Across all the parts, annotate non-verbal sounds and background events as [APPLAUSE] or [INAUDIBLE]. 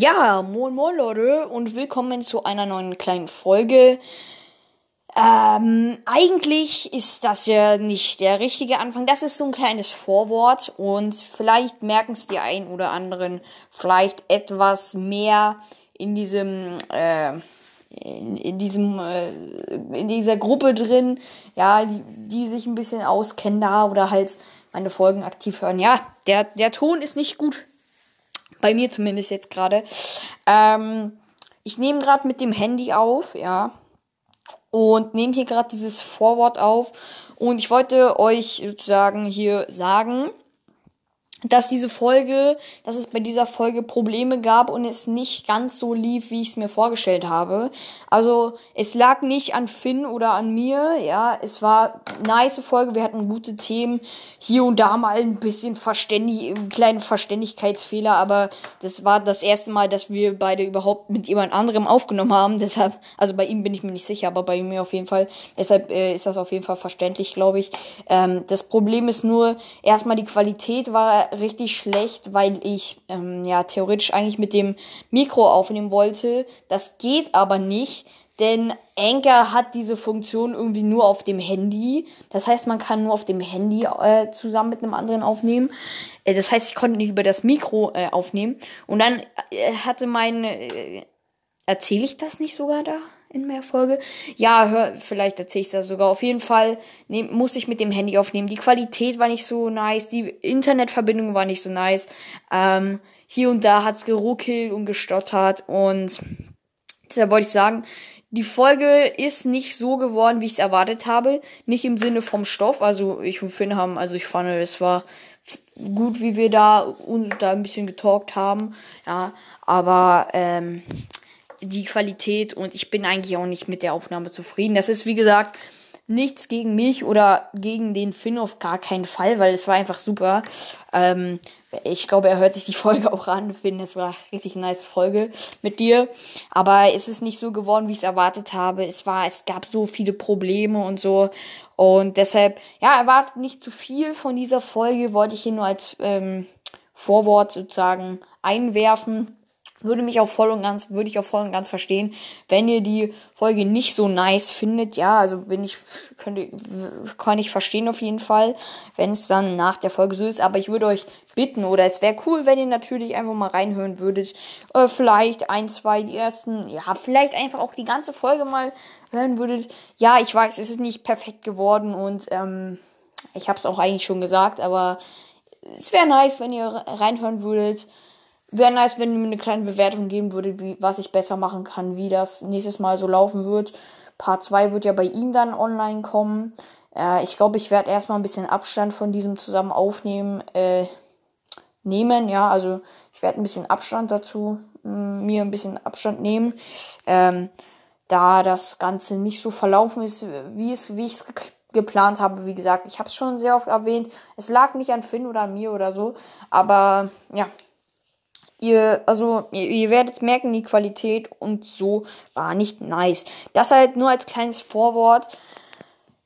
Ja, moin moin Leute und willkommen zu einer neuen kleinen Folge. Ähm, eigentlich ist das ja nicht der richtige Anfang. Das ist so ein kleines Vorwort und vielleicht merken es die ein oder anderen vielleicht etwas mehr in diesem, äh, in, in diesem, äh, in dieser Gruppe drin, ja, die, die sich ein bisschen auskennen da oder halt meine Folgen aktiv hören. Ja, der, der Ton ist nicht gut. Bei mir zumindest jetzt gerade. Ähm, ich nehme gerade mit dem Handy auf, ja. Und nehme hier gerade dieses Vorwort auf. Und ich wollte euch sozusagen hier sagen, dass diese Folge, dass es bei dieser Folge Probleme gab und es nicht ganz so lief, wie ich es mir vorgestellt habe. Also es lag nicht an Finn oder an mir, ja, es war eine nice Folge, wir hatten gute Themen, hier und da mal ein bisschen verständig, einen kleinen Verständigkeitsfehler, aber das war das erste Mal, dass wir beide überhaupt mit jemand anderem aufgenommen haben, deshalb, also bei ihm bin ich mir nicht sicher, aber bei mir auf jeden Fall, deshalb äh, ist das auf jeden Fall verständlich, glaube ich. Ähm, das Problem ist nur, erstmal die Qualität war richtig schlecht, weil ich ähm, ja theoretisch eigentlich mit dem Mikro aufnehmen wollte. Das geht aber nicht, denn Anchor hat diese Funktion irgendwie nur auf dem Handy. Das heißt, man kann nur auf dem Handy äh, zusammen mit einem anderen aufnehmen. Äh, das heißt, ich konnte nicht über das Mikro äh, aufnehmen. Und dann äh, hatte mein äh, erzähle ich das nicht sogar da? In mehr Folge. Ja, hör, vielleicht erzähle ich das sogar. Auf jeden Fall nehm, muss ich mit dem Handy aufnehmen. Die Qualität war nicht so nice, die Internetverbindung war nicht so nice. Ähm, hier und da hat's geruckelt und gestottert und deshalb wollte ich sagen, die Folge ist nicht so geworden, wie ich es erwartet habe. Nicht im Sinne vom Stoff. Also ich und Finn haben, also ich fand, es war gut, wie wir da und da ein bisschen getalkt haben. Ja, aber ähm, die Qualität und ich bin eigentlich auch nicht mit der Aufnahme zufrieden. Das ist, wie gesagt, nichts gegen mich oder gegen den Finn auf gar keinen Fall, weil es war einfach super. Ähm, ich glaube, er hört sich die [LAUGHS] Folge auch an. Finn, das war richtig nice Folge mit dir. Aber es ist nicht so geworden, wie ich es erwartet habe. Es war, es gab so viele Probleme und so. Und deshalb, ja, erwartet nicht zu viel von dieser Folge. Wollte ich hier nur als ähm, Vorwort sozusagen einwerfen würde mich auch voll und ganz, würde ich auch voll und ganz verstehen, wenn ihr die Folge nicht so nice findet. Ja, also bin ich, könnte, kann ich verstehen auf jeden Fall, wenn es dann nach der Folge so ist. Aber ich würde euch bitten, oder es wäre cool, wenn ihr natürlich einfach mal reinhören würdet. Äh, vielleicht ein, zwei, die ersten, ja, vielleicht einfach auch die ganze Folge mal hören würdet. Ja, ich weiß, es ist nicht perfekt geworden und ähm, ich habe es auch eigentlich schon gesagt, aber es wäre nice, wenn ihr reinhören würdet. Wäre nice, wenn ihr mir eine kleine Bewertung geben würdet, wie, was ich besser machen kann, wie das nächstes Mal so laufen wird. Part 2 wird ja bei ihm dann online kommen. Äh, ich glaube, ich werde erstmal ein bisschen Abstand von diesem zusammen aufnehmen äh, nehmen. Ja, also ich werde ein bisschen Abstand dazu, mh, mm, mir ein bisschen Abstand nehmen. Ähm, da das Ganze nicht so verlaufen ist, wie es, wie ich es geplant habe. Wie gesagt, ich habe es schon sehr oft erwähnt. Es lag nicht an Finn oder an mir oder so. Aber ja, ihr, also, ihr, ihr werdet merken, die Qualität und so war nicht nice. Das halt nur als kleines Vorwort.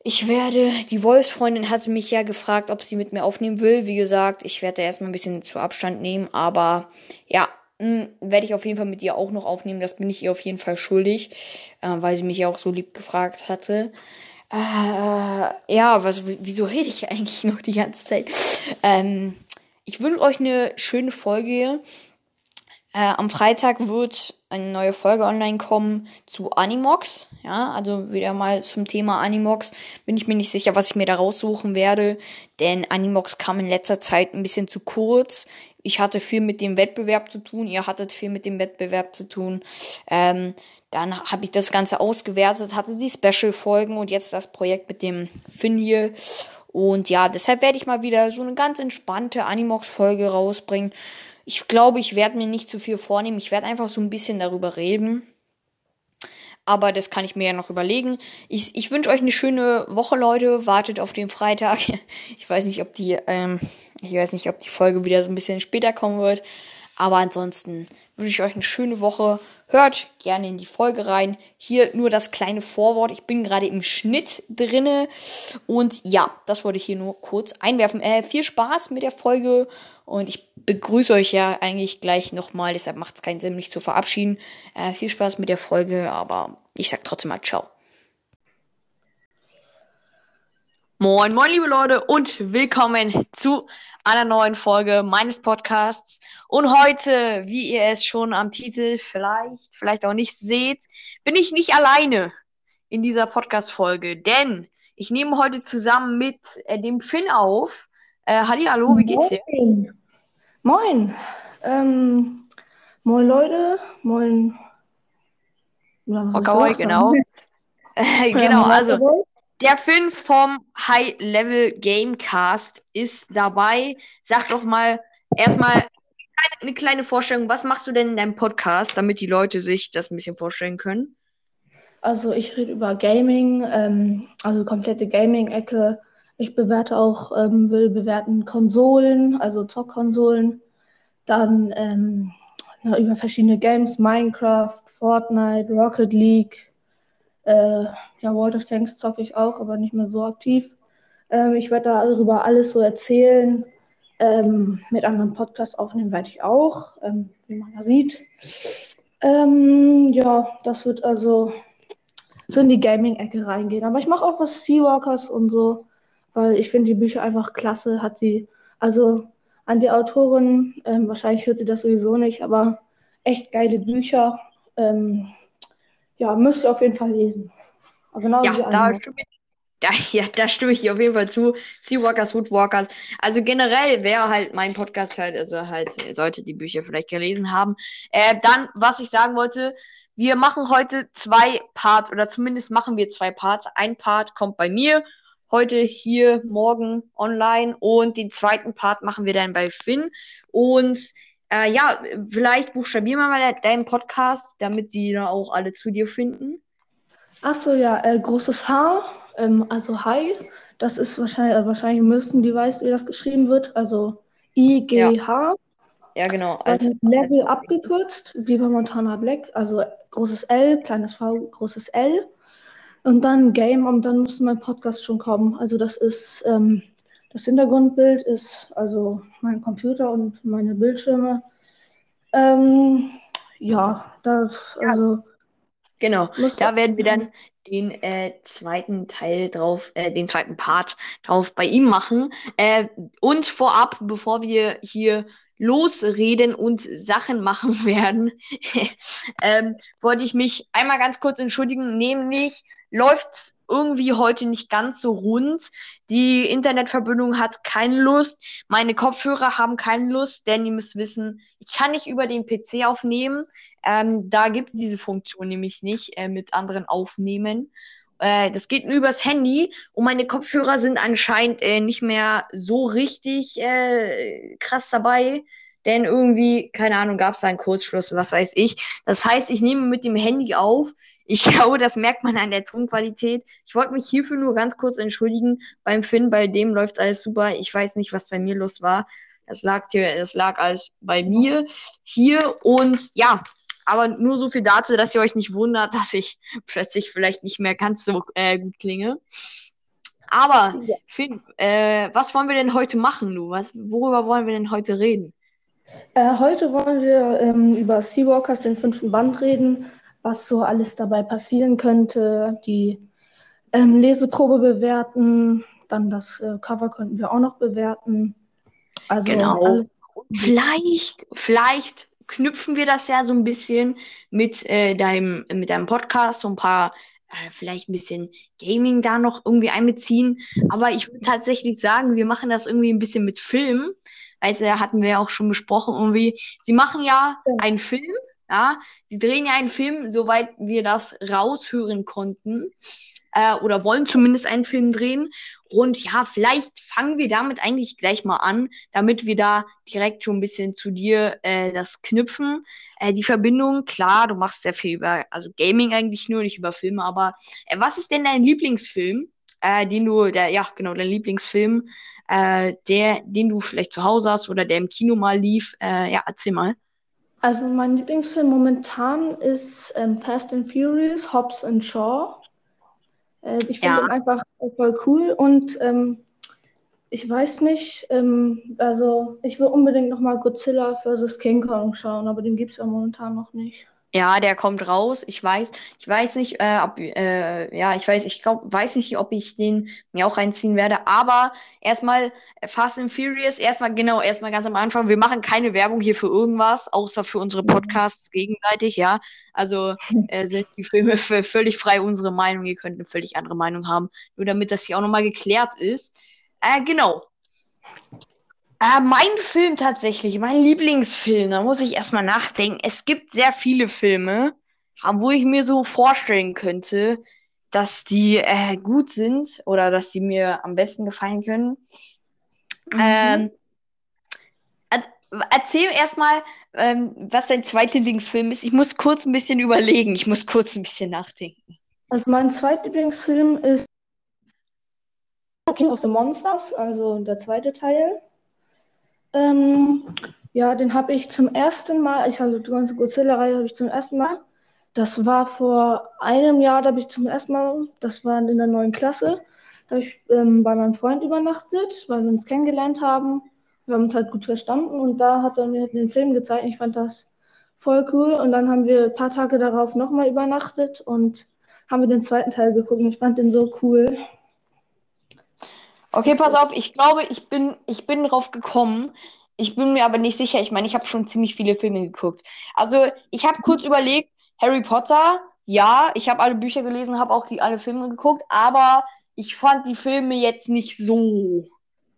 Ich werde, die Wolfsfreundin hatte mich ja gefragt, ob sie mit mir aufnehmen will. Wie gesagt, ich werde da erstmal ein bisschen zu Abstand nehmen, aber ja, hm, werde ich auf jeden Fall mit ihr auch noch aufnehmen. Das bin ich ihr auf jeden Fall schuldig, äh, weil sie mich ja auch so lieb gefragt hatte. Äh, ja, was, wieso rede ich eigentlich noch die ganze Zeit? Ähm, ich wünsche euch eine schöne Folge. Äh, am Freitag wird eine neue Folge online kommen zu Animox. Ja, also wieder mal zum Thema Animox. Bin ich mir nicht sicher, was ich mir da raussuchen werde, denn Animox kam in letzter Zeit ein bisschen zu kurz. Ich hatte viel mit dem Wettbewerb zu tun, ihr hattet viel mit dem Wettbewerb zu tun. Ähm, dann habe ich das Ganze ausgewertet, hatte die Special-Folgen und jetzt das Projekt mit dem Finn hier. Und ja, deshalb werde ich mal wieder so eine ganz entspannte Animox-Folge rausbringen. Ich glaube, ich werde mir nicht zu viel vornehmen. Ich werde einfach so ein bisschen darüber reden. Aber das kann ich mir ja noch überlegen. Ich, ich wünsche euch eine schöne Woche, Leute. Wartet auf den Freitag. [LAUGHS] Ich weiß nicht, ob die, ähm, ich weiß nicht, ob die Folge wieder so ein bisschen später kommen wird. Aber ansonsten wünsche ich euch eine schöne Woche. Hört gerne in die Folge rein. Hier nur das kleine Vorwort. Ich bin gerade im Schnitt drinne. Und ja, das wollte ich hier nur kurz einwerfen. Äh, viel Spaß mit der Folge Und ich begrüße euch ja eigentlich gleich nochmal, deshalb macht es keinen Sinn, mich zu verabschieden. Äh, viel Spaß mit der Folge, aber ich sag trotzdem mal Ciao. Moin, moin, liebe Leute, und willkommen zu einer neuen Folge meines Podcasts. Und heute, wie ihr es schon am Titel vielleicht, vielleicht auch nicht seht, bin ich nicht alleine in dieser Podcast-Folge, denn ich nehme heute zusammen mit äh, dem Finn auf. Äh, Halli, hallo, wie geht's dir? Moin. Moin. Ähm, moin, Leute. Moin. Ja, okay, genau. [LAUGHS] genau, also der Finn vom High Level Gamecast ist dabei. Sag doch mal erstmal eine kleine Vorstellung. Was machst du denn in deinem Podcast, damit die Leute sich das ein bisschen vorstellen können? Also ich rede über Gaming, ähm, also komplette Gaming-Ecke. Ich bewerte auch, ähm, will bewerten Konsolen, also Zockkonsolen. Dann ähm, über verschiedene Games, Minecraft, Fortnite, Rocket League. Äh, ja, World of Tanks zocke ich auch, aber nicht mehr so aktiv. Ähm, ich werde darüber alles so erzählen. Ähm, mit anderen Podcasts aufnehmen werde ich auch, ähm, wie man da sieht. Ähm, ja, das wird also so in die Gaming-Ecke reingehen. Aber ich mache auch was Seawalkers und so, weil ich finde die Bücher einfach klasse. Hat sie, also an die Autorin, ähm, wahrscheinlich hört sie das sowieso nicht, aber echt geile Bücher. Ähm, ja, müsst ihr auf jeden Fall lesen. genau [LAUGHS] ja, da stimme, ich, da, ja, da stimme ich auf jeden Fall zu. Seawalkers, Woodwalkers. Also generell, wer halt meinen Podcast hört, also halt sollte die Bücher vielleicht gelesen haben. Äh, dann, was ich sagen wollte, wir machen heute zwei Parts oder zumindest machen wir zwei Parts. Ein Part kommt bei mir heute hier morgen online und den zweiten Part machen wir dann bei Finn. Und äh, ja, vielleicht buchstabieren wir mal deinen Podcast, damit sie da auch alle zu dir finden. Achso, ja, äh, großes H, ähm, also Hi. Das ist wahrscheinlich, äh, wahrscheinlich müssen die weißt, wie das geschrieben wird. Also I-G-H. Ja. Ja, genau. Als, Level als abgekürzt, wie bei Montana Black. Also großes L, kleines V, großes L. Und dann Game und dann müsste mein Podcast schon kommen. Also das ist, ähm, das Hintergrundbild ist also mein Computer und meine Bildschirme. Ähm, ja, das, also. Genau, da werden wir dann den äh, zweiten Teil drauf, äh, den zweiten Part drauf bei ihm machen. Äh, und vorab, bevor wir hier losreden und Sachen machen [LAUGHS] werden, [LAUGHS] ähm, wollte ich mich einmal ganz kurz entschuldigen. Nämlich läuft's irgendwie heute nicht ganz so rund. Die Internetverbindung hat keine Lust. Meine Kopfhörer haben keine Lust, denn ihr müsst wissen, ich kann nicht über den PC aufnehmen. Ähm, da gibt es diese Funktion nämlich nicht äh, mit anderen aufnehmen. Äh, das geht nur übers Handy und meine Kopfhörer sind anscheinend äh, nicht mehr so richtig äh, krass dabei. Denn irgendwie, keine Ahnung, gab es da einen Kurzschluss, was weiß ich. Das heißt, ich nehme mit dem Handy auf. Ich [LAUGHS] glaube, das merkt man an der Tonqualität. Ich wollte mich hierfür nur ganz kurz entschuldigen. Beim Finn, bei dem läuft alles super. Ich weiß nicht, was bei mir los war. Das lag hier, das lag alles bei mir hier. Und ja, aber nur so viel dazu, dass ihr euch nicht wundert, [LAUGHS] dass ich plötzlich vielleicht nicht mehr ganz so äh, gut klinge. Aber, ja. Finn, äh, was wollen wir denn heute machen, du? Was, worüber wollen wir denn heute reden? Äh, heute wollen wir ähm, über Seawalkers, den fünften Band, reden, was so alles dabei passieren könnte, die ähm, Leseprobe bewerten, dann das äh, Cover könnten wir auch noch bewerten. Also genau. Vielleicht, vielleicht knüpfen wir das ja so ein bisschen mit, äh, deinem, mit deinem Podcast, so ein paar, äh, vielleicht ein bisschen Gaming da noch irgendwie einbeziehen. Aber ich würde tatsächlich sagen, wir machen das irgendwie ein bisschen mit Film. Also hatten wir ja auch schon besprochen, irgendwie, sie machen ja, ja. einen Film, ja, sie drehen ja einen Film, soweit wir das raushören konnten äh, oder wollen zumindest einen Film drehen. Und ja, vielleicht fangen wir damit eigentlich gleich mal an, damit wir da direkt schon ein bisschen zu dir äh, das knüpfen. Äh, die Verbindung, klar, du machst sehr viel über, also Gaming eigentlich nur, nicht über Filme, aber äh, was ist denn dein Lieblingsfilm, äh, den du, der, ja, genau, dein Lieblingsfilm, äh, der, den du vielleicht zu Hause hast oder der im Kino mal lief? Ja, erzähl mal. Also mein Lieblingsfilm momentan ist ähm, Fast and Furious, Hobbs and Shaw. Äh, ich finde ja. ihn einfach voll cool und ähm, ich weiß nicht. Ähm, also, ich will unbedingt nochmal Godzilla vs. King Kong schauen, aber den gibt es ja momentan noch nicht. Ja, der kommt raus. Ich weiß, ich weiß nicht, äh, ob, äh, ja, ich weiß, ich glaub, weiß nicht, ob ich den mir auch reinziehen werde. Aber erstmal Fast and Furious, erstmal genau, erstmal ganz am Anfang. Wir machen keine Werbung hier für irgendwas, außer für unsere Podcasts gegenseitig, ja. Also äh, sind die Filme völlig frei unsere Meinung. Ihr könnt eine völlig andere Meinung haben, nur damit das hier auch nochmal geklärt ist. Äh, genau. Äh, mein Film tatsächlich, mein Lieblingsfilm, da muss ich erstmal nachdenken. Es gibt sehr viele Filme, wo ich mir so vorstellen könnte, dass die äh, gut sind oder dass die mir am besten gefallen können. Mhm. Ähm, erzähl erstmal, ähm, was dein zweitlieblingsfilm ist. Ich muss kurz ein bisschen überlegen. Ich muss kurz ein bisschen nachdenken. Also mein zweitlieblingsfilm ist King of the Monsters, also der zweite Teil. Ähm, ja, den habe ich zum ersten Mal, ich habe die ganze Godzilla-Reihe habe ich zum ersten Mal. Das war vor einem Jahr, da habe ich zum ersten Mal, das war in der neuen Klasse, da habe ich ähm, bei meinem Freund übernachtet, weil wir uns kennengelernt haben. Wir haben uns halt gut verstanden und da hat er mir den Film gezeigt. Ich fand das voll cool und dann haben wir ein paar Tage darauf nochmal übernachtet und haben wir den zweiten Teil geguckt ich fand den so cool. Okay, pass auf, ich glaube, ich bin, ich bin drauf gekommen. Ich bin mir aber nicht sicher. Ich meine, ich habe schon ziemlich viele Filme geguckt. Also, ich habe kurz überlegt, Harry Potter, ja, ich habe alle Bücher gelesen, habe auch die alle Filme geguckt, aber ich fand die Filme jetzt nicht so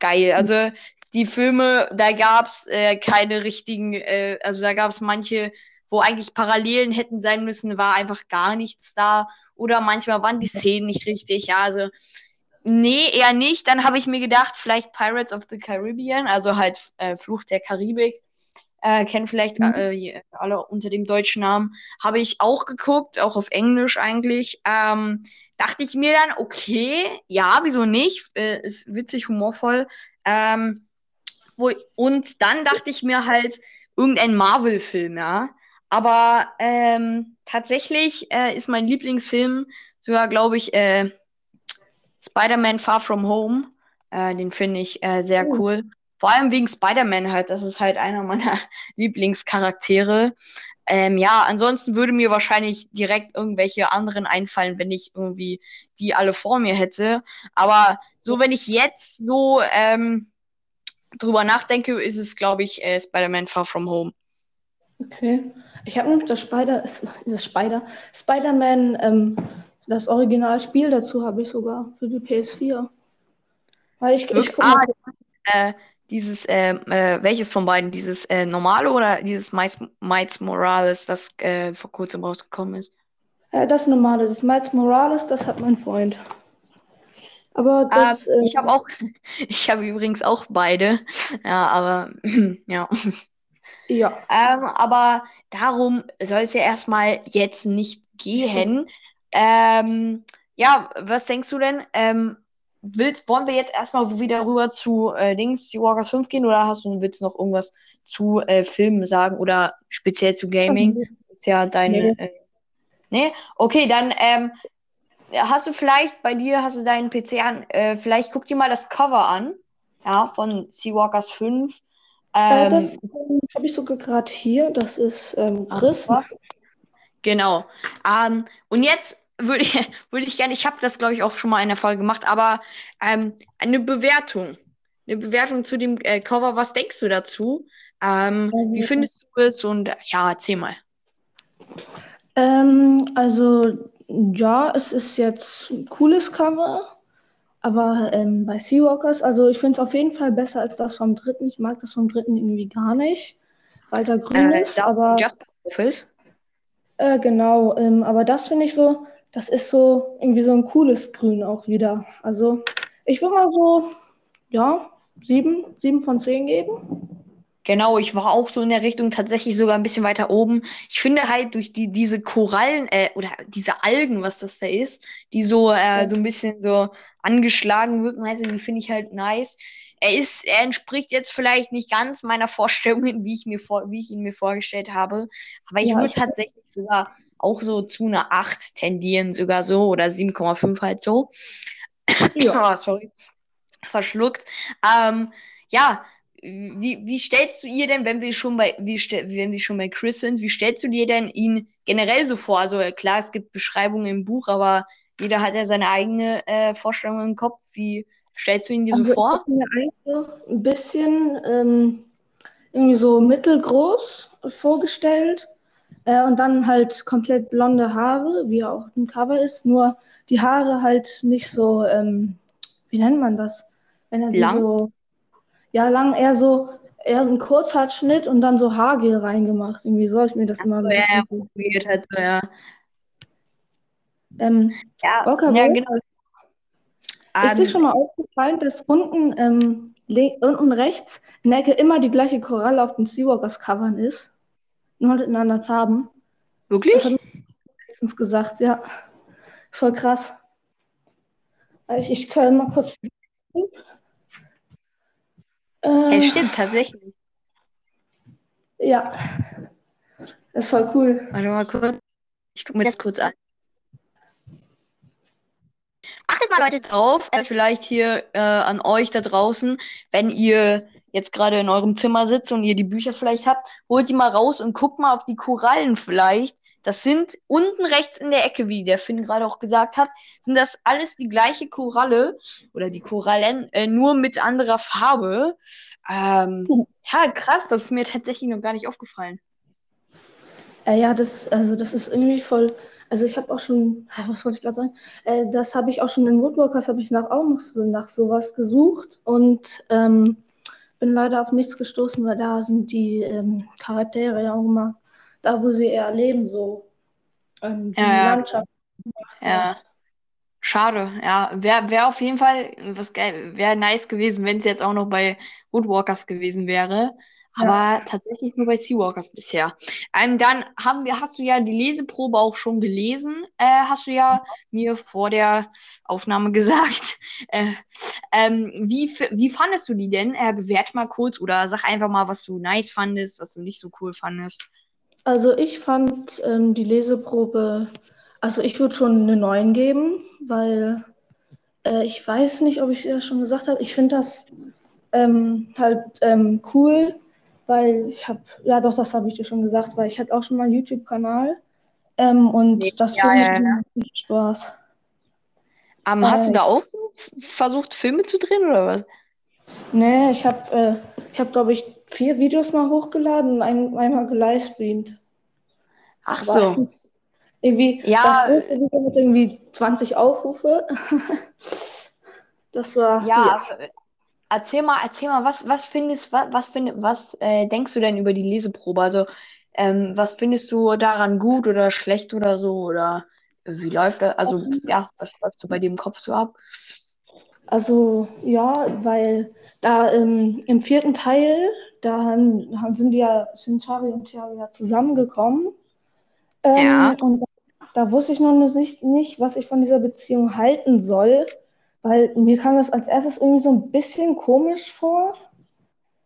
geil. Also, die Filme, da gab es äh, keine richtigen, äh, also da gab es manche, wo eigentlich Parallelen hätten sein müssen, war einfach gar nichts da. Oder manchmal waren die Szenen nicht richtig. Ja, also Nee, eher nicht. Dann habe ich mir gedacht, vielleicht Pirates of the Caribbean, also halt äh, Fluch der Karibik. Äh, kennen vielleicht mhm. äh, alle unter dem deutschen Namen. Habe ich auch geguckt, auch auf Englisch eigentlich. Ähm, dachte ich mir dann, okay, ja, wieso nicht? Äh, ist witzig, humorvoll. Ähm, wo, und dann dachte ich mir halt, irgendein Marvel-Film, ja. Aber ähm, tatsächlich äh, ist mein Lieblingsfilm sogar, glaube ich, äh, Spider-Man Far From Home. Äh, den finde ich äh, sehr oh. cool. Vor allem wegen Spider-Man halt. Das ist halt einer meiner [LAUGHS] Lieblingscharaktere. Ähm, ja, ansonsten würde mir wahrscheinlich direkt irgendwelche anderen einfallen, wenn ich irgendwie die alle vor mir hätte. Aber so, wenn ich jetzt so ähm, drüber nachdenke, ist es, glaube ich, äh, Spider-Man Far From Home. Okay. Ich habe nämlich das Spider, [LAUGHS] das Spider, Spider-Man ähm, das Originalspiel dazu habe ich sogar für die PS4. Weil ich, ich ah, äh, dieses, äh, äh, welches von beiden? Dieses äh, normale oder dieses Miles, Morales, das äh, vor kurzem rausgekommen ist? Äh, das normale, das Miles Morales, das hat mein Freund. Aber das, äh, ich habe auch, [LAUGHS] ich habe übrigens auch beide. Ja, aber [CLEARS THROAT] ja. Ja. Ähm, aber darum soll es ja erstmal jetzt nicht gehen. Ähm, ja, was denkst du denn? Ähm, willst, wollen wir jetzt erstmal wieder rüber zu äh, Dings, die Walkers 5 gehen oder hast du willst noch irgendwas zu äh, Filmen sagen oder speziell zu Gaming? Okay. Ist ja deine. Nee. Äh, nee? Okay, dann ähm, hast du vielleicht bei dir, hast du deinen PC an, äh, vielleicht guck dir mal das Cover an, ja, von Seawalkers 5. Ähm, das ähm, habe ich sogar gerade hier, das ist ähm, Chris. Genau. Ähm, und jetzt würde ich, [LAUGHS] würde ich gerne, ich habe das glaube ich auch schon mal in der Folge gemacht, aber ähm, eine Bewertung. Eine Bewertung zu dem äh, Cover. Was denkst du dazu? Ähm, wie findest du es? Und ja, erzähl mal. Ähm, also, ja, es ist jetzt ein cooles Cover, aber ähm, bei Seawalkers, also ich finde es auf jeden Fall besser als das vom dritten. Ich mag das vom dritten irgendwie gar nicht, weil da grün äh, ist, aber. Just äh, genau, ähm, aber das finde ich so, das ist so irgendwie so ein cooles Grün auch wieder. Also ich würde mal so, ja, sieben, sieben von zehn geben. Genau, ich war auch so in der Richtung tatsächlich sogar ein bisschen weiter oben. Ich finde halt durch die, diese Korallen, äh, oder diese Algen, was das da ist, die so, äh, so ein bisschen so angeschlagen wirken, heißt, die finde ich halt nice. Er ist, er entspricht jetzt vielleicht nicht ganz meiner Vorstellungen, wie ich mir vor, wie ich ihn mir vorgestellt habe. Aber ich ja, würde tatsächlich sogar auch so zu einer 8 tendieren, sogar so, oder 7,5 halt so. Ja, sorry. verschluckt. Ähm, ja, wie, wie stellst du ihr denn, wenn wir schon bei, wie wenn wir schon bei Chris sind, wie stellst du dir denn ihn generell so vor? Also klar, es gibt Beschreibungen im Buch, aber jeder hat ja seine eigene äh, Vorstellung im Kopf. Wie stellst du ihn dir also so vor? Ich mir eigentlich so ein bisschen ähm, irgendwie so mittelgroß vorgestellt. Äh, und dann halt komplett blonde Haare, wie auch im Cover ist. Nur die Haare halt nicht so, ähm, wie nennt man das? Wenn er lang? so ja, lang eher so, eher ein Kurzhaarschnitt und dann so Haargel reingemacht. Irgendwie soll ich mir das Ach immer so, ja, probiert halt so, ja. Ähm, ja, Rocker ja, genau. Ist um, dir ähm, schon mal aufgefallen, dass unten, ähm, unten rechts in der Ecke immer die gleiche Koralle auf den Seawalkers Covern ist? Nur in anderen Farben. Wirklich? Das hat letztens gesagt, ja. Voll krass. Ich, ich kann mal kurz. Äh, es stimmt tatsächlich. Ja. Das ist voll cool. Warte mal kurz. Ich gucke mir das kurz an. Achtet mal Leute drauf, äh, vielleicht hier äh, an euch da draußen, wenn ihr jetzt gerade in eurem Zimmer sitzt und ihr die Bücher vielleicht habt, holt die mal raus und guckt mal auf die Korallen vielleicht. Das sind unten rechts in der Ecke, wie der Finn gerade auch gesagt hat, sind das alles die gleiche Koralle oder die Korallen, äh, nur mit anderer Farbe. Ähm, hm. ja, krass, das ist mir tatsächlich noch gar nicht aufgefallen. Äh, ja, das, also das ist irgendwie voll. Also ich habe auch schon, [LAUGHS] was wollte ich gerade sagen? Äh, das habe ich auch schon in Woodwalkers, habe ich nach auch noch so, nach sowas gesucht und ähm, bin leider auf nichts gestoßen, weil da sind die ähm, Charaktere ja auch immer da, wo sie eher leben, so ähm, die ja, Landschaft. Ja. Schade, ja. Wäre wär auf jeden Fall was geil, wäre nice gewesen, wenn es jetzt auch noch bei Woodwalkers gewesen wäre. Aber ja. tatsächlich nur bei Seawalkers bisher. Ähm, dann haben wir, hast du ja die Leseprobe auch schon gelesen, äh, hast du ja mir vor der Aufnahme [LAUGHS] gesagt. Äh, ähm, wie, wie fandest du die denn? Äh, bewerte mal kurz oder sag einfach mal, was du nice fandest, was du nicht so cool fandest. Also ich fand ähm, die Leseprobe, also ich würde schon eine 9 geben, weil äh, ich weiß nicht, ob ich das schon gesagt habe. Ich finde das ähm, halt ähm, cool, weil ich habe, ja doch, das habe ich dir schon gesagt, weil ich hatte auch schon mal einen YouTube-Kanal ähm, und ja, das ja, ja, ja. Spaß. Ähm, hast du da auch so versucht, Filme zu drehen oder was? Nee, ich habe, äh, ich habe, glaube ich, vier Videos mal hochgeladen und ein, einmal gelivestreamt. Ach so. Irgendwie, ja. das Video mit irgendwie 20 Aufrufe. [LAUGHS] das war. Ja, ja, erzähl mal, erzähl mal, was, was findest, was, was, find, was äh, denkst du denn über die Leseprobe? Also, ähm, was findest du daran gut oder schlecht oder so? Oder wie läuft das? Also, ja, was läuft so bei dir im Kopf so ab? Also, ja, weil da ähm, im vierten Teil, da haben, sind ja Shintari und Tiari ja zusammengekommen. Ähm, ja. Und da wusste ich noch nicht, nicht, was ich von dieser Beziehung halten soll, weil mir kam das als erstes irgendwie so ein bisschen komisch vor,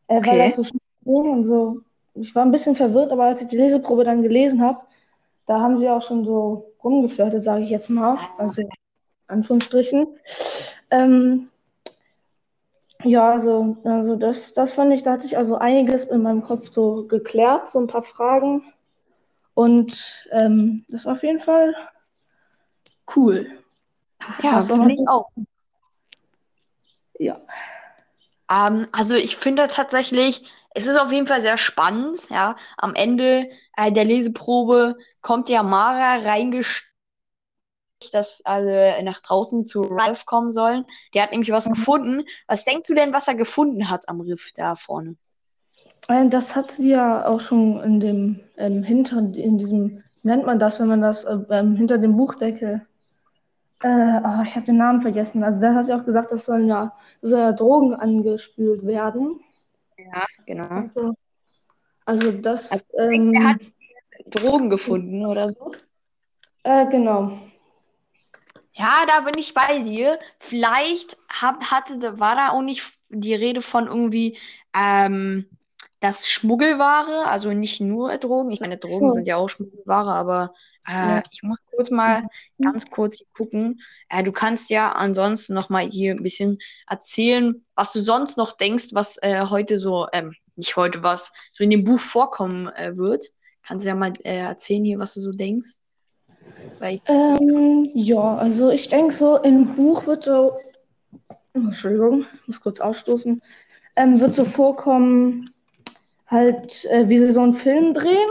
äh, okay. weil das so schnell ging und so. Ich war ein bisschen verwirrt, aber als ich die Leseprobe dann gelesen habe, da haben sie auch schon so rumgeflirtet, sage ich jetzt mal. Also Anführungsstrichen. Ähm, ja, also, also das, das fand ich, da hat sich also einiges in meinem Kopf so geklärt, so ein paar Fragen. Und ähm, das ist auf jeden Fall cool. Ja, finde ich auch. Ja. Ähm, also ich finde tatsächlich, es ist auf jeden Fall sehr spannend. Ja, am Ende äh, der Leseprobe kommt ja Mara reingestellt, dass alle nach draußen zu Ralph kommen sollen. Der hat nämlich was mhm. gefunden. Was denkst du denn, was er gefunden hat am Riff da vorne? Äh, das hat sie ja auch schon in dem ähm, hinter in diesem nennt man das, wenn man das äh, ähm, hinter dem Buchdeckel. Äh, oh, ich habe den Namen vergessen. Also der hat ja auch gesagt, das sollen ja, soll ja Drogen angespült werden. Ja, genau. Also, also das. Also, ähm, er hat Drogen gefunden oder so. Äh, genau. Ja, da bin ich bei dir. Vielleicht hab, hatte, war da auch nicht die Rede von irgendwie ähm, dass Schmuggelware, also nicht nur Drogen, ich meine, Drogen sind ja auch Schmuggelware, aber äh, Ja. ich muss kurz mal Mhm. ganz kurz hier gucken. Äh, du kannst ja ansonsten noch mal hier ein bisschen erzählen, was du sonst noch denkst, was äh, heute so, ähm, nicht heute, was so in dem Buch vorkommen äh, wird. Kannst du ja mal äh, erzählen hier, was du so denkst? Ähm, ja, also ich denke so, im Buch wird so, Entschuldigung, ich muss kurz ausstoßen, ähm, wird so vorkommen, halt, äh, wie sie so einen Film drehen.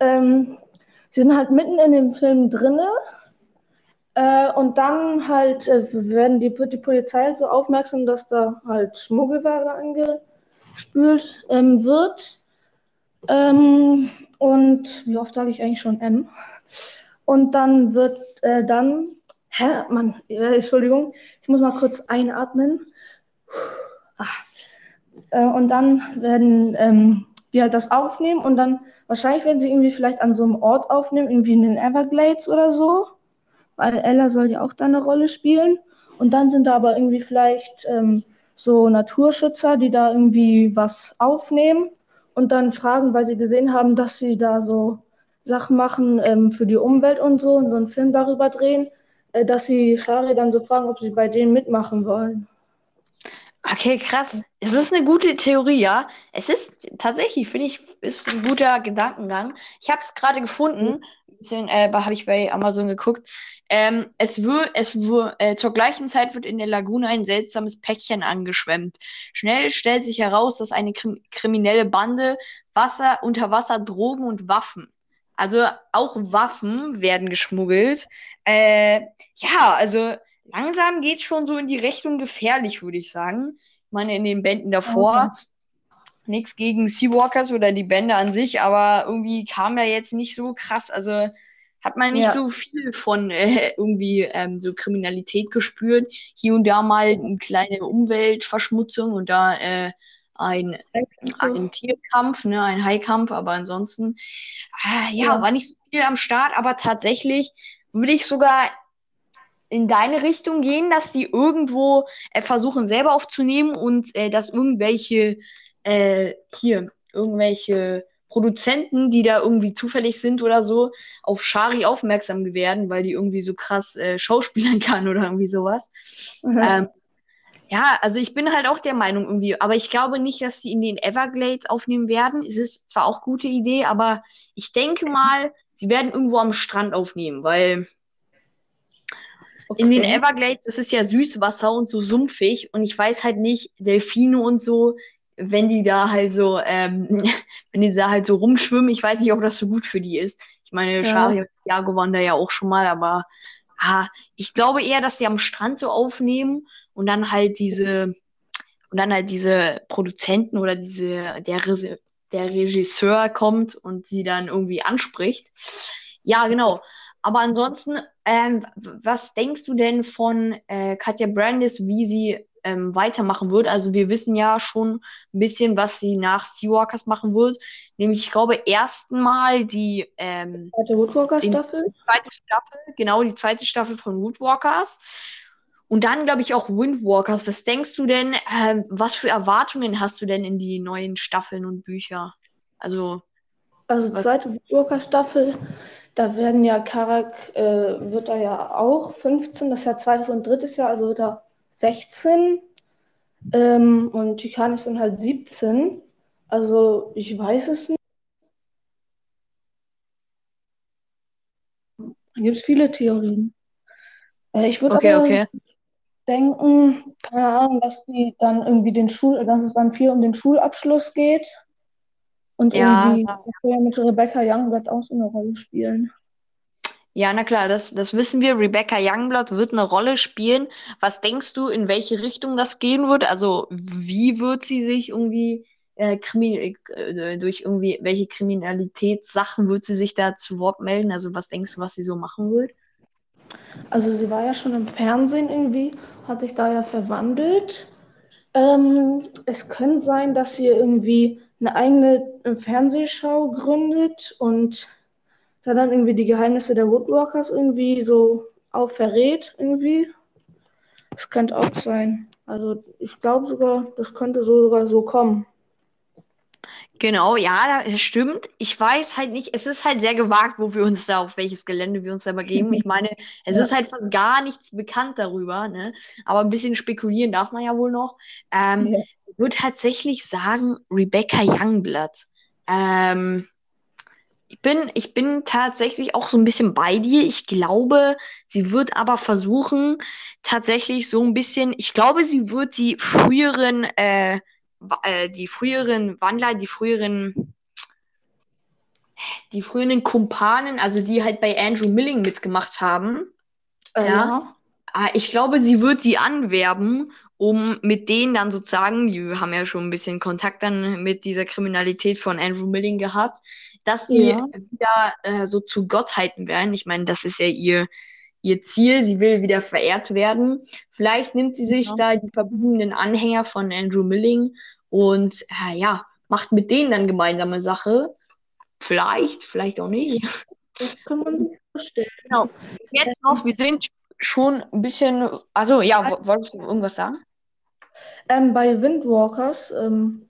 Ähm, sie sind halt mitten in dem Film drinne. Äh, und dann halt äh, werden die, die Polizei halt so aufmerksam, dass da halt Schmuggelware angespült ähm, wird. Ähm, und wie oft sage ich eigentlich schon M? Und dann wird äh, dann, hä, Mann, äh, Entschuldigung, ich muss mal kurz einatmen. Ah. Äh, und dann werden ähm, die halt das aufnehmen und dann wahrscheinlich werden sie irgendwie vielleicht an so einem Ort aufnehmen, irgendwie in den Everglades oder so, weil Ella soll ja auch da eine Rolle spielen. Und dann sind da aber irgendwie vielleicht ähm, so Naturschützer, die da irgendwie was aufnehmen und dann fragen, weil sie gesehen haben, dass sie da so Sachen machen ähm, für die Umwelt und so und so einen Film darüber drehen, äh, dass sie Shari dann so fragen, ob sie bei denen mitmachen wollen. Okay, krass. Es ist eine gute Theorie, ja. Es ist tatsächlich, finde ich, ist ein guter Gedankengang. Ich habe es gerade gefunden, ein bisschen, äh, habe ich bei Amazon geguckt. Ähm, es wird, es wird, äh, zur gleichen Zeit wird in der Lagune ein seltsames Päckchen angeschwemmt. Schnell stellt sich heraus, dass eine krim kriminelle Bande Wasser, unter Wasser Drogen und Waffen. Also auch Waffen werden geschmuggelt. Äh, ja, also langsam geht's schon so in die Richtung gefährlich, würde ich sagen. Ich meine, in den Bänden davor, nichts gegen Seawalkers oder die Bände an sich, aber irgendwie kam da jetzt nicht so krass. Also hat man nicht Ja. so viel von äh, irgendwie ähm, so Kriminalität gespürt. Hier und da mal eine kleine Umweltverschmutzung und da äh, ein, ein Tierkampf, ne, ein Haikampf, aber ansonsten, äh, ja, Ja. war nicht so viel am Start, aber tatsächlich würde ich sogar in deine Richtung gehen, dass die irgendwo äh, versuchen selber aufzunehmen und äh, dass irgendwelche äh, hier irgendwelche Produzenten, die da irgendwie zufällig sind oder so, auf Shari aufmerksam werden, weil die irgendwie so krass äh, schauspielern [LAUGHS] kann oder irgendwie sowas. Mhm. Ähm, ja, also ich bin halt auch der Meinung irgendwie, aber ich glaube nicht, dass die in den Everglades aufnehmen werden. Es ist zwar auch gute Idee, aber ich denke mal, sie werden irgendwo am Strand aufnehmen, weil in den Okay. Everglades ist es ja Süßwasser und so sumpfig und ich weiß halt nicht, Delfine und so, wenn die da halt so, ähm, [LAUGHS] wenn die da halt so rumschwimmen, ich weiß nicht, ob das so gut für die ist. Ich meine, Ja. Und Thiago waren da ja auch schon mal, aber ah, ich glaube eher, dass die am Strand so aufnehmen und dann halt diese und dann halt diese Produzenten oder diese der, der Regisseur kommt und sie dann irgendwie anspricht. Ja, genau. Aber ansonsten, ähm, was denkst du denn von äh, Katja Brandis, wie sie ähm, weitermachen wird? Also wir wissen ja schon ein bisschen, was sie nach Seawalkers machen wird. Nämlich, ich glaube, erstmal die ähm, Zweite Woodwalker Den- Staffel. zweite Staffel, genau, die zweite Staffel von Woodwalkers. Und dann, glaube ich, auch Windwalkers. Was denkst du denn, ähm, was für Erwartungen hast du denn in die neuen Staffeln und Bücher? Also, Also zweite Woodwalker Staffel, da werden ja Karak, äh, wird er ja auch 15, das ist ja zweites und drittes Jahr, also wird er 16. Ähm, und Chikan ist dann halt 17. Also ich weiß es nicht. Da gibt es viele Theorien. Äh, ich würde okay, aber okay. denken, keine Ahnung, dass die dann irgendwie den Schul, dass es dann viel um den Schulabschluss geht. Und Ja. irgendwie mit Rebecca Youngblood auch so eine Rolle spielen. Ja, na klar, das, das wissen wir. Rebecca Youngblood wird eine Rolle spielen. Was denkst du, in welche Richtung das gehen wird? Also, wie wird sie sich irgendwie äh, krimi äh, durch irgendwie welche Kriminalitätssachen wird sie sich da zu Wort melden? Also, was denkst du, was sie so machen wird? Also sie war ja schon im Fernsehen irgendwie, hat sich da ja verwandelt. Ähm, es könnte sein, dass sie irgendwie eine eigene äh, Fernsehshow gründet und da dann irgendwie die Geheimnisse der Woodwalkers irgendwie so auch verrät irgendwie. Das könnte auch sein. Also ich glaube sogar, das könnte so sogar so kommen. Genau, ja, das stimmt. Ich weiß halt nicht, es ist halt sehr gewagt, wo wir uns da, auf welches Gelände wir uns da begeben. Ich meine, [LAUGHS] es Ja. ist halt fast gar nichts bekannt darüber, ne? Aber ein bisschen spekulieren darf man ja wohl noch. Ähm, Ja. ich würde tatsächlich sagen, Rebecca Youngblood. Ähm, ich bin, ich bin tatsächlich auch so ein bisschen bei dir. Ich glaube, sie wird aber versuchen, tatsächlich so ein bisschen, ich glaube, sie wird die früheren, äh, äh, die früheren Wandler, die früheren, die früheren Kumpanen, also die halt bei Andrew Milling mitgemacht haben, Äh, Ja. ja. Ah, Ich glaube, sie wird sie anwerben, um mit denen dann sozusagen, die haben ja schon ein bisschen Kontakt dann mit dieser Kriminalität von Andrew Milling gehabt, dass sie Ja. wieder äh, so zu Gottheiten werden. Ich meine, das ist ja ihr, ihr Ziel. Sie will wieder verehrt werden. Vielleicht nimmt sie sich Ja. da die verbliebenen Anhänger von Andrew Milling und äh, ja, macht mit denen dann gemeinsame Sache. Vielleicht, vielleicht auch nicht. Das kann man sich vorstellen. Genau. Jetzt noch, wir sind schon ein bisschen, also ja, wo- wolltest du irgendwas sagen? Ähm, bei Windwalkers ähm,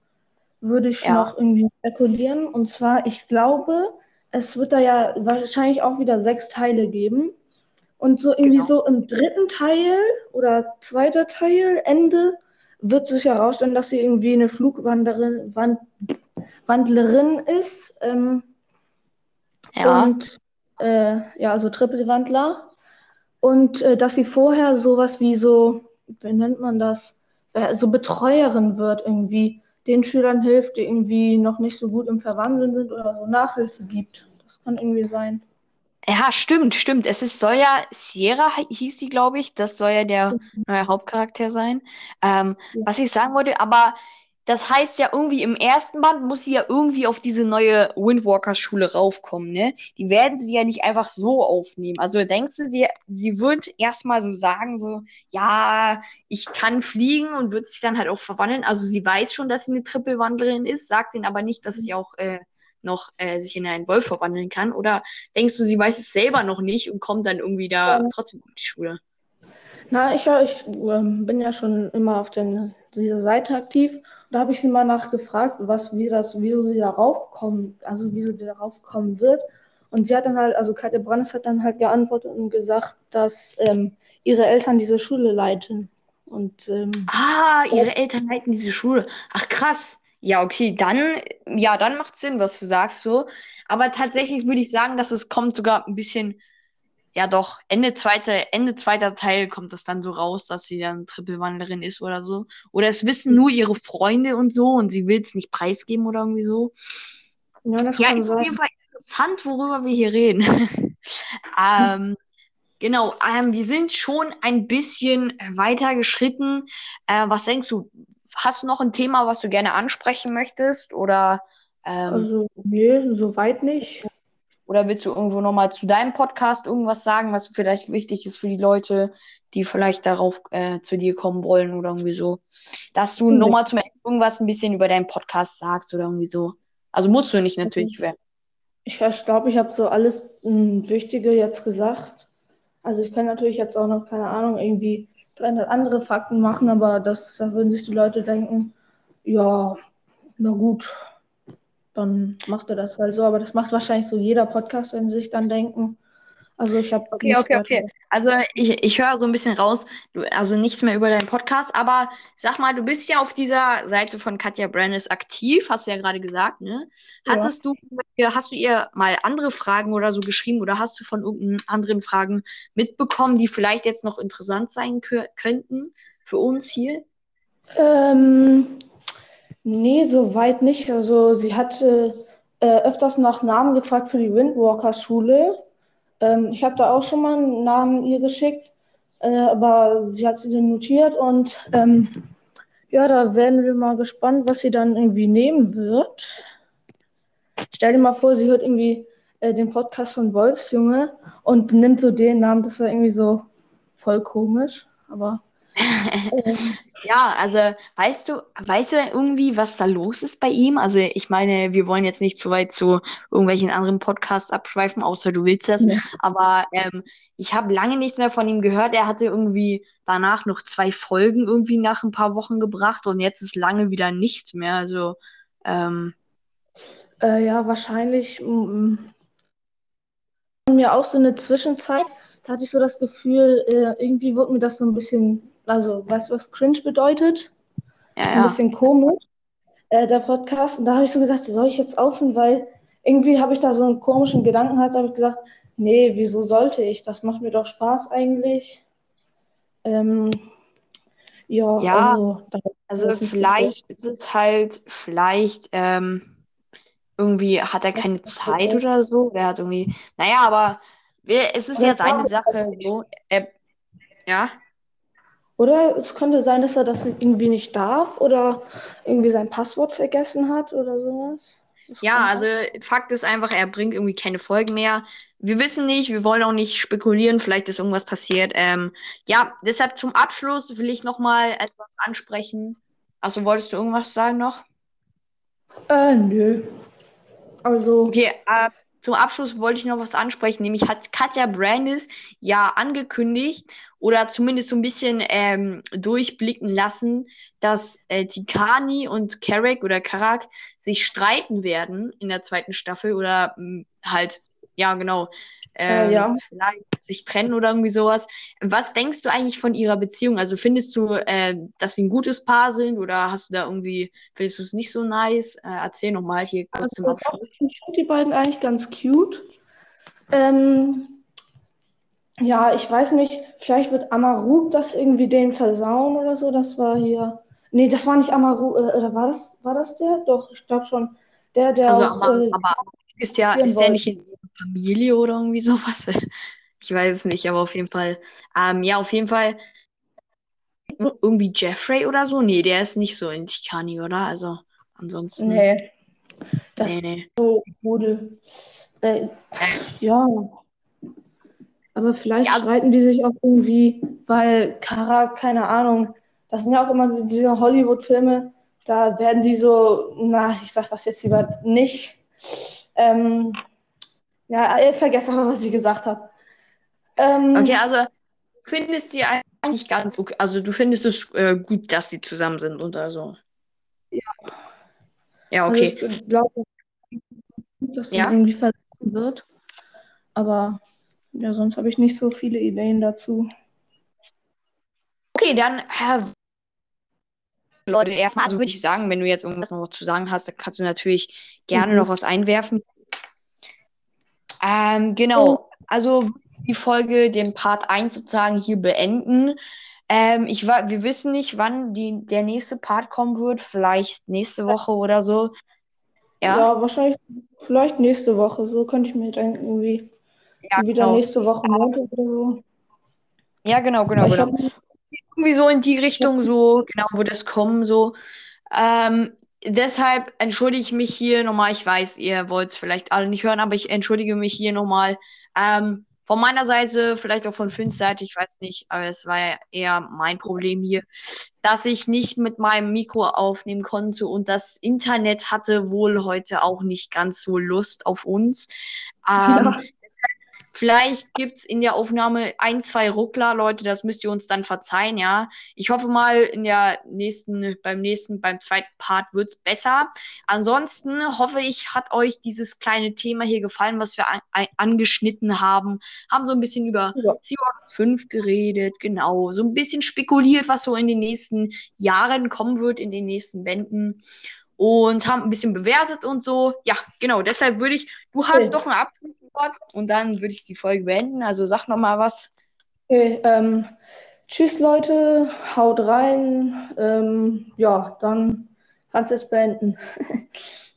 würde ich Ja. noch irgendwie spekulieren. Und zwar, ich glaube, es wird da ja wahrscheinlich auch wieder sechs Teile geben. Und so irgendwie Genau. so im dritten Teil oder zweiter Teil, Ende, wird sich herausstellen, dass sie irgendwie eine Flugwanderin, Wand, Wandlerin ist. Ähm, Ja. Und äh, ja, also Trippelwandler. Und äh, dass sie vorher sowas wie so, wie nennt man das, äh, so Betreuerin wird irgendwie, den Schülern hilft, die irgendwie noch nicht so gut im Verwandeln sind oder so Nachhilfe gibt. Das kann irgendwie sein. Ja, stimmt, stimmt. Es ist, soll ja, Sierra hi- hieß die, glaube ich. Das soll ja der neue Hauptcharakter sein. Ähm, Ja. was ich sagen wollte, aber das heißt ja irgendwie im ersten Band muss sie ja irgendwie auf diese neue Windwalkers-Schule raufkommen, ne? Die werden sie ja nicht einfach so aufnehmen. Also denkst du, sie, sie wird erstmal so sagen, so, ja, ich kann fliegen und wird sich dann halt auch verwandeln. Also sie weiß schon, dass sie eine Trippelwandlerin ist, sagt ihnen aber nicht, dass sie auch äh, noch äh, sich in einen Wolf verwandeln kann. Oder denkst du, sie weiß es selber noch nicht und kommt dann irgendwie da Ja. trotzdem auf die Schule? Na, ich, ich ähm, bin ja schon immer auf den, dieser Seite aktiv. Da habe ich sie mal nachgefragt, was, wie das, wieso sie darauf kommen, also wieso sie darauf kommen wird. Und sie hat dann halt, also Katja Brandes hat dann halt geantwortet und gesagt, dass ähm, ihre Eltern diese Schule leiten. Und ähm, Ah, ihre Eltern leiten diese Schule. Ach, krass. Ja, okay, dann, ja, dann macht Sinn, was du sagst so. Aber tatsächlich würde ich sagen, dass es kommt sogar ein bisschen, ja doch, Ende zweiter, Ende zweiter Teil kommt das dann so raus, dass sie dann Trippelwandlerin ist oder so. Oder es wissen nur ihre Freunde und so und sie will es nicht preisgeben oder irgendwie so. ja, das Ja, ist auf sein. jeden Fall interessant, worüber wir hier reden. [LAUGHS] ähm, genau, ähm, wir sind schon ein bisschen weiter geschritten. Äh, was denkst du? Hast du noch ein Thema, was du gerne ansprechen möchtest? Oder, ähm, Also, nee, soweit nicht. oder willst du irgendwo nochmal zu deinem Podcast irgendwas sagen, was vielleicht wichtig ist für die Leute, die vielleicht darauf äh, zu dir kommen wollen oder irgendwie so? Dass du Nee. nochmal zum Ende irgendwas ein bisschen über deinen Podcast sagst oder irgendwie so. Also musst du nicht natürlich. wer- Ich, glaube, ich habe so alles mh, Wichtige jetzt gesagt. Also ich kann natürlich jetzt auch noch, keine Ahnung, irgendwie 300 andere Fakten machen, aber das, da würden sich die Leute denken, ja, na gut, dann macht er das halt so. Aber das macht wahrscheinlich so jeder Podcast, wenn sie sich dann denken. Also ich habe Okay, okay, okay. Also ich, ich höre so ein bisschen raus, du, also nichts mehr über deinen Podcast, aber sag mal, du bist ja auf dieser Seite von Katja Brandes aktiv, hast du ja gerade gesagt, ne? Ja. Hattest du, hast du ihr mal andere Fragen oder so geschrieben oder hast du von irgendeinen anderen Fragen mitbekommen, die vielleicht jetzt noch interessant sein kö- könnten für uns hier? Ähm, nee, soweit nicht. Also sie hatte äh, öfters nach Namen gefragt für die Windwalker-Schule. Ähm, ich habe da auch schon mal einen Namen ihr geschickt, äh, aber sie hat sie dann notiert und ähm, ja, da werden wir mal gespannt, was sie dann irgendwie nehmen wird. Stell dir mal vor, sie hört irgendwie äh, den Podcast von Wolfsjunge und nimmt so den Namen, das war irgendwie so voll komisch, aber Ja, also weißt du, weißt du irgendwie, was da los ist bei ihm? Also ich meine, wir wollen jetzt nicht zu weit zu irgendwelchen anderen Podcasts abschweifen, außer du willst das. Ja. Aber ähm, ich habe lange nichts mehr von ihm gehört. Er hatte irgendwie danach noch zwei Folgen irgendwie nach ein paar Wochen gebracht und jetzt ist lange wieder nichts mehr. Also ähm, Äh, ja, wahrscheinlich. Mm, mir auch so eine Zwischenzeit, da hatte ich so das Gefühl, äh, irgendwie wird mir das so ein bisschen, also weißt du, was cringe bedeutet? Ja, Ein ja. bisschen komisch, äh, der Podcast. Und da habe ich so gedacht, soll ich jetzt aufhören, weil irgendwie habe ich da so einen komischen Gedanken gehabt, da habe ich gesagt, nee, wieso sollte ich? Das macht mir doch Spaß eigentlich. Ähm, ja, Ja, also, Also vielleicht ist es halt, vielleicht ähm, irgendwie hat er keine Zeit oder so. Der hat irgendwie, naja, aber es ist Oder ja seine darf er Sache. So. Er, ja. Oder es könnte sein, dass er das irgendwie nicht darf oder irgendwie sein Passwort vergessen hat oder sowas. Das Ja, also. Fakt ist einfach, er bringt irgendwie keine Folgen mehr. Wir wissen nicht, wir wollen auch nicht spekulieren, vielleicht ist irgendwas passiert. Ähm, ja, deshalb zum Abschluss will ich nochmal etwas ansprechen. Also wolltest du irgendwas sagen noch? Äh, nö. Also, Okay, äh, zum Abschluss wollte ich noch was ansprechen, nämlich hat Katja Brandis ja angekündigt oder zumindest so ein bisschen ähm, durchblicken lassen, dass äh, Tikani und Carrick oder Karak sich streiten werden in der zweiten Staffel oder mh, halt, ja, genau, ähm, ja. vielleicht sich trennen oder irgendwie sowas. Was denkst du eigentlich von ihrer Beziehung? Also findest du, äh, dass sie ein gutes Paar sind oder hast du da irgendwie, findest du es nicht so nice? Äh, erzähl nochmal hier kurz Also, doch, Abschluss. ich finde die beiden eigentlich ganz cute. Ähm, ja, ich weiß nicht, vielleicht wird Amaruk das irgendwie denen versauen oder so. Das war hier. Nee, das war nicht Amaruk, äh, oder war das, war das der? Doch, ich glaube schon. Der, der Also, auch aber, äh, ist ja, ist der nicht in Familie oder irgendwie sowas? [LAUGHS] Ich weiß es nicht, aber auf jeden Fall. Ähm, ja, auf jeden Fall. Irgendwie Jeffrey oder so? Nee, der ist nicht so in Tikani, oder? Also, ansonsten. Nee, das Nee, nee. so Rudel. Äh, ja, aber vielleicht Ja, also- streiten die sich auch irgendwie, weil Kara, keine Ahnung, das sind ja auch immer diese Hollywood-Filme, da werden die so, na, ich sag das jetzt lieber nicht. Ähm, ja, ich vergesse aber, was ich gesagt habe. Ähm, Okay, also, du findest sie eigentlich ganz okay. Also, du findest es äh, gut, dass sie zusammen sind oder so. Ja. Ja, also okay. ich glaube, dass das Ja. irgendwie verlassen wird. Aber ja, sonst habe ich nicht so viele Ideen dazu. Okay, dann, äh, Leute, erstmal, also würde ich sagen, wenn du jetzt irgendwas noch zu sagen hast, dann kannst du natürlich gerne Mhm. noch was einwerfen. Ähm, genau, also die Folge, den Part 1 sozusagen hier beenden. Ähm, ich war, wir wissen nicht, wann die, der nächste Part kommen wird, vielleicht nächste Woche oder so. Ja, Ja, wahrscheinlich vielleicht nächste Woche. So könnte ich mir denken, irgendwie ja, wieder genau. nächste Woche Montag oder so. Ja, genau, genau, genau. hab, irgendwie so in die Richtung, so, genau, wird es kommen, so. Ähm, deshalb entschuldige ich mich hier nochmal. Ich weiß, ihr wollt es vielleicht alle nicht hören, aber ich entschuldige mich hier nochmal. Ähm, von meiner Seite, vielleicht auch von Finns Seite, ich weiß nicht, aber es war ja eher mein Problem hier, dass ich nicht mit meinem Mikro aufnehmen konnte und das Internet hatte wohl heute auch nicht ganz so Lust auf uns. [LAUGHS] Ähm, ja, Vielleicht gibt's in der Aufnahme ein, zwei Ruckler, Leute, das müsst ihr uns dann verzeihen, ja. Ich hoffe mal, in der nächsten, beim nächsten, beim zweiten Part wird's besser. Ansonsten hoffe ich, hat euch dieses kleine Thema hier gefallen, was wir an, an, angeschnitten haben. Haben so ein bisschen über ja. Seahawks 5 geredet, genau. So ein bisschen spekuliert, was so in den nächsten Jahren kommen wird, in den nächsten Bänden. Und haben ein bisschen bewertet und so. Ja, genau. Deshalb würde ich, du hast Okay. doch ein Abschlusswort und dann würde ich die Folge beenden. Also sag noch mal was. Okay, ähm, tschüss Leute, haut rein. Ähm, ja, dann kannst es beenden. [LAUGHS]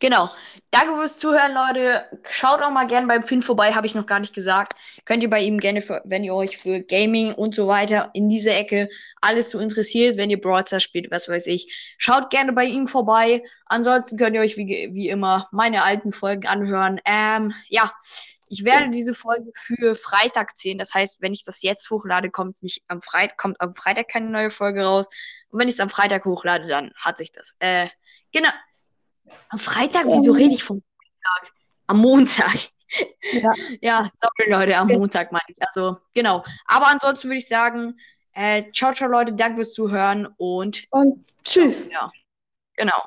Genau. Danke fürs Zuhören, Leute. Schaut auch mal gerne beim Finn vorbei, habe ich noch gar nicht gesagt. Könnt ihr bei ihm gerne, für, wenn ihr euch für Gaming und so weiter in diese Ecke alles so interessiert, wenn ihr Brawl Stars spielt, was weiß ich, schaut gerne bei ihm vorbei. Ansonsten könnt ihr euch wie, wie immer meine alten Folgen anhören. Ähm, ja, ich werde diese Folge für Freitag zählen. Das heißt, wenn ich das jetzt hochlade, kommt nicht am Freitag, kommt am Freitag keine neue Folge raus. Und wenn ich es am Freitag hochlade, dann hat sich das. Äh, genau. Am Freitag? Wieso rede ich vom Freitag? Am Montag. Ja. [LAUGHS] ja, sorry Leute, am. Montag meine ich. Also, genau. Aber ansonsten würde ich sagen, äh, ciao, ciao Leute, danke fürs Zuhören und Und tschüss. ja, genau.